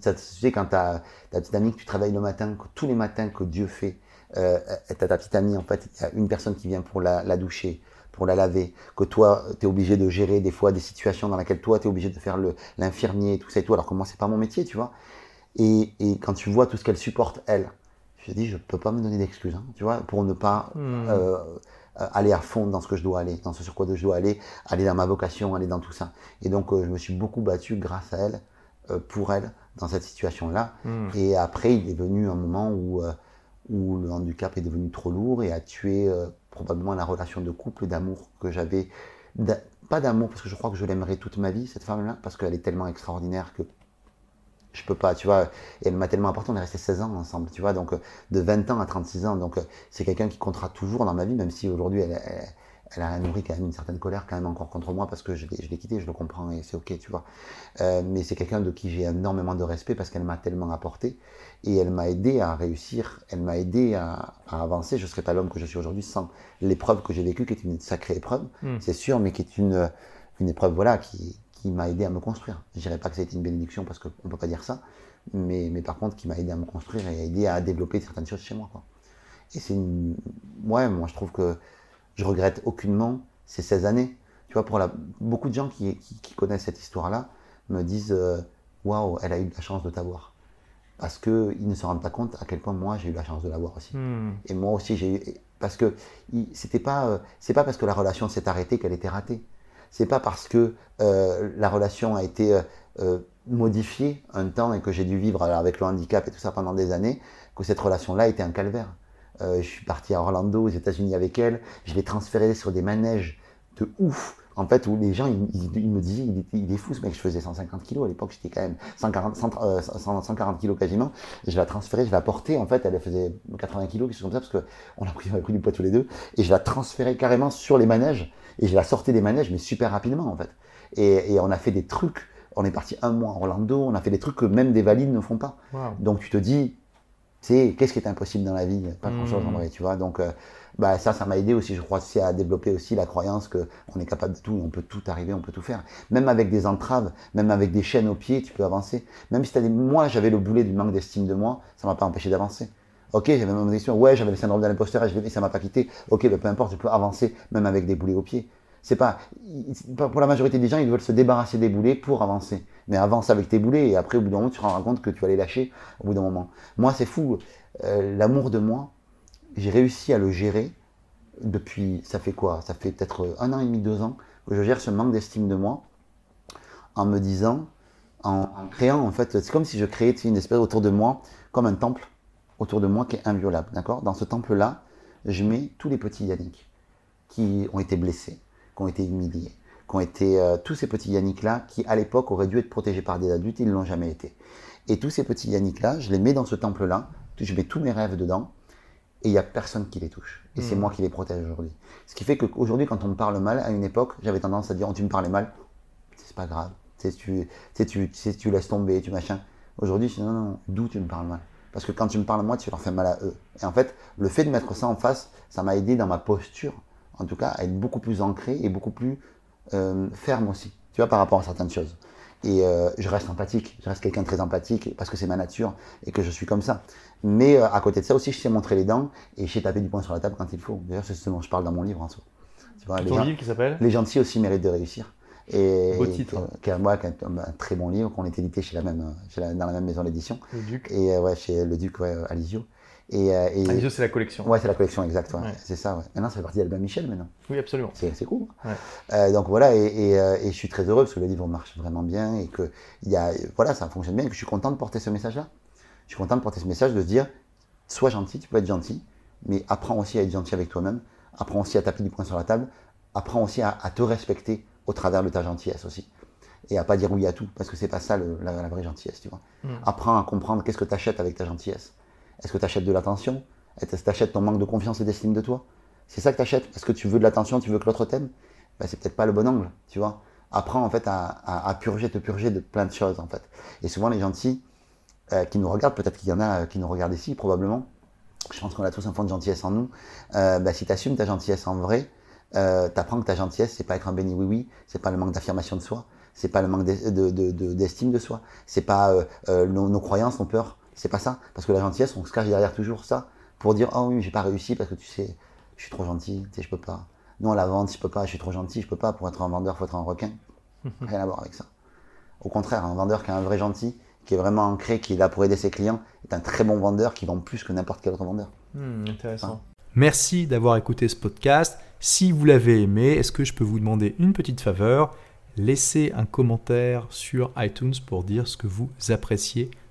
Ça, tu sais, quand tu as ta petite amie que tu travailles le matin, que tous les matins que Dieu fait, euh, t'as ta petite amie, en fait, il y a une personne qui vient pour la, la doucher, pour la laver, que toi, tu es obligé de gérer des fois des situations dans lesquelles toi, tu es obligé de faire l'infirmier, tout ça et tout, alors que moi, c'est pas mon métier, tu vois. Et, et quand tu vois tout ce qu'elle supporte, elle, je te dis, je peux pas me donner d'excuses, hein, tu vois, pour ne pas Hmm. euh, euh, aller à fond dans ce que je dois aller, dans ce sur quoi je dois aller, aller dans ma vocation, aller dans tout ça. Et donc, euh, je me suis beaucoup battu grâce à elle, euh, pour elle, dans cette situation-là. Hmm. Et après, il est venu un moment où, euh, où le handicap est devenu trop lourd et a tué euh, probablement la relation de couple, d'amour que j'avais. Pas d'amour, parce que je crois que je l'aimerai toute ma vie, cette femme-là, parce qu'elle est tellement extraordinaire que je peux pas, tu vois. Et elle m'a tellement apporté, on est resté 16 ans ensemble, tu vois. Donc, euh, de 20 ans à 36 ans. Donc, c'est quelqu'un qui comptera toujours dans ma vie, même si aujourd'hui, elle, elle, elle a nourri quand même une certaine colère, quand même encore contre moi, parce que je l'ai quitté, je le comprends et c'est ok, tu vois. Euh, mais c'est quelqu'un de qui j'ai énormément de respect parce qu'elle m'a tellement apporté et elle m'a aidé à réussir, elle m'a aidé à, à avancer. Je ne serais pas l'homme que je suis aujourd'hui sans l'épreuve que j'ai vécue, qui est une sacrée épreuve, Mm. c'est sûr, mais qui est une, une épreuve voilà, qui, qui m'a aidé à me construire. Je dirais pas que ça a été une bénédiction parce qu'on ne peut pas dire ça, mais, mais par contre qui m'a aidé à me construire et à aider à développer certaines choses chez moi. Quoi. Et c'est une. Ouais, moi je trouve que je regrette aucunement ces 16 années. Tu vois, pour la... beaucoup de gens qui, qui, qui connaissent cette histoire-là me disent euh, Waouh, elle a eu de la chance de t'avoir. Parce qu'ils ne se rendent pas compte à quel point moi j'ai eu la chance de l'avoir aussi. Hmm. Et moi aussi j'ai eu. Parce que c'était pas, euh, c'est pas parce que la relation s'est arrêtée qu'elle était ratée. C'est pas parce que euh, la relation a été euh, modifiée un temps et que j'ai dû vivre avec le handicap et tout ça pendant des années que cette relation-là était un calvaire. Euh, je suis parti à Orlando, aux États-Unis avec elle. Je l'ai transférée sur des manèges de ouf. En fait, où les gens, ils, ils- ils me disaient, il, est fou ce mec, je faisais 150 kilos à l'époque, j'étais quand même 140, 100, euh, 100, 140 kilos quasiment. Je la transférais, je la portais, en fait, elle faisait 80 kilos, quelque chose comme ça, parce qu'on a pris, on a pris du poids tous les deux. Et je la transférais carrément sur les manèges. Et je la sortais des manèges, mais super rapidement, en fait. Et, et on a fait des trucs. On est parti un mois à Orlando, on a fait des trucs que même des valides ne font pas. Wow. Donc tu te dis, sais, qu'est-ce qui est impossible dans la vie? Pas grand-chose en vrai, tu vois? Donc euh, bah, ça, ça m'a aidé aussi, je crois, aussi à développer aussi la croyance qu'on est capable de tout, on peut tout arriver, on peut tout faire. Même avec des entraves, même avec des chaînes aux pieds, tu peux avancer. Même si t'as des... Moi, j'avais le boulet du manque d'estime de moi, ça m'a pas empêché d'avancer. Ok, j'avais même une question, ouais, j'avais le syndrome de l'imposteur et ça m'a pas quitté. Ok, ben, peu importe, je peux avancer même avec des boulets aux pieds. C'est pas, pour la majorité des gens, ils veulent se débarrasser des boulets pour avancer. Mais avance avec tes boulets et après, au bout d'un moment, tu te rends compte que tu vas les lâcher au bout d'un moment. Moi, c'est fou. Euh, L'amour de moi, j'ai réussi à le gérer depuis, ça fait quoi? Ça fait peut-être un an et demi, deux ans que je gère ce manque d'estime de moi en me disant, en, en créant, en fait, c'est comme si je créais une espèce autour de moi, comme un temple autour de moi qui est inviolable. D'accord? Dans ce temple-là, je mets tous les petits Yannick qui ont été blessés, qui ont été humiliés, qui ont été euh, tous ces petits Yannick-là qui, à l'époque, auraient dû être protégés par des adultes, ils ne l'ont jamais été. Et tous ces petits Yannick-là, je les mets dans ce temple-là, je mets tous mes rêves dedans, et il n'y a personne qui les touche. Et c'est Mhm. moi qui les protège aujourd'hui. Ce qui fait qu'aujourd'hui, quand on me parle mal, à une époque, j'avais tendance à dire, oh, tu me parlais mal, c'est pas grave. Tu tu, tu, tu laisses tomber, tu machin. Aujourd'hui, je dis, non, non, d'où tu me parles mal? Parce que quand tu me parles moi, tu leur fais mal à eux. Et en fait, le fait de mettre ça en face, ça m'a aidé dans ma posture, en tout cas, à être beaucoup plus ancré et beaucoup plus euh, ferme aussi, tu vois, par rapport à certaines choses. Et euh, je reste empathique, je reste quelqu'un de très empathique parce que c'est ma nature et que je suis comme ça. Mais euh, à côté de ça aussi, je sais montrer les dents et je sais taper du poing sur la table quand il faut. D'ailleurs, c'est ce dont je parle dans mon livre en soi. Tu vois, les Ton gens- livre qui s'appelle? Les gentils aussi méritent de réussir. Et, Beau titre. qui moi, qui est un, très bon livre qu'on est édité chez la même, chez la- dans la même maison d'édition. Le Duc. Et ouais, chez le Duc ouais, Alizio. Et, euh, et- Ah, les yeux, c'est la collection. ouais, c'est la collection ouais. Ouais. C'est ça. Ouais. Maintenant, ça fait partie d'Albin Michel maintenant. Oui, absolument. C'est cool. Euh, donc voilà, et, et, euh, et je suis très heureux parce que le livre marche vraiment bien et que y a, voilà, ça fonctionne bien et que je suis content de porter ce message-là. Je suis content de porter ce message, de se dire, sois gentil, tu peux être gentil, mais apprends aussi à être gentil avec toi-même, apprends aussi à taper du poing sur la table, apprends aussi à, à te respecter au travers de ta gentillesse aussi. Et à pas dire oui à tout, parce que c'est pas ça le- la, la vraie gentillesse, tu vois. Mm. Apprends à comprendre qu'est-ce que tu achètes avec ta gentillesse. Est-ce que tu achètes de l'attention? Est-ce que tu achètes ton manque de confiance et d'estime de toi? C'est ça que tu achètes Est-ce que tu veux de l'attention, tu veux que l'autre t'aime? Ben, C'est peut-être pas le bon angle, tu vois. Apprends en fait à, purger, te purger de plein de choses en fait. Et souvent les gentils euh, qui nous regardent, peut-être qu'il y en a euh, qui nous regardent ici, probablement, je pense qu'on a tous un fond de gentillesse en nous. Euh, ben, si tu assumes ta gentillesse en vrai, euh, tu apprends que ta gentillesse, c'est pas être un béni oui-oui, c'est pas le manque d'affirmation de soi, c'est pas le manque d'estime de, soi, c'est pas nos, croyances, nos peurs, c'est pas ça. Parce que la gentillesse, on se cache derrière toujours ça pour dire oh oui, j'ai pas réussi parce que tu sais, je suis trop gentil, tu sais, je peux pas. Non, la vente, je peux pas, je suis trop gentil, je peux pas. Pour être un vendeur, faut être un requin. Rien à voir avec ça. Au contraire, un vendeur qui est un vrai gentil, qui est vraiment ancré, qui est là pour aider ses clients, est un très bon vendeur qui vend plus que n'importe quel autre vendeur. Hmm, intéressant. Merci d'avoir écouté ce podcast. Si vous l'avez aimé, est-ce que je peux vous demander une petite faveur? Laissez un commentaire sur iTunes pour dire ce que vous appréciez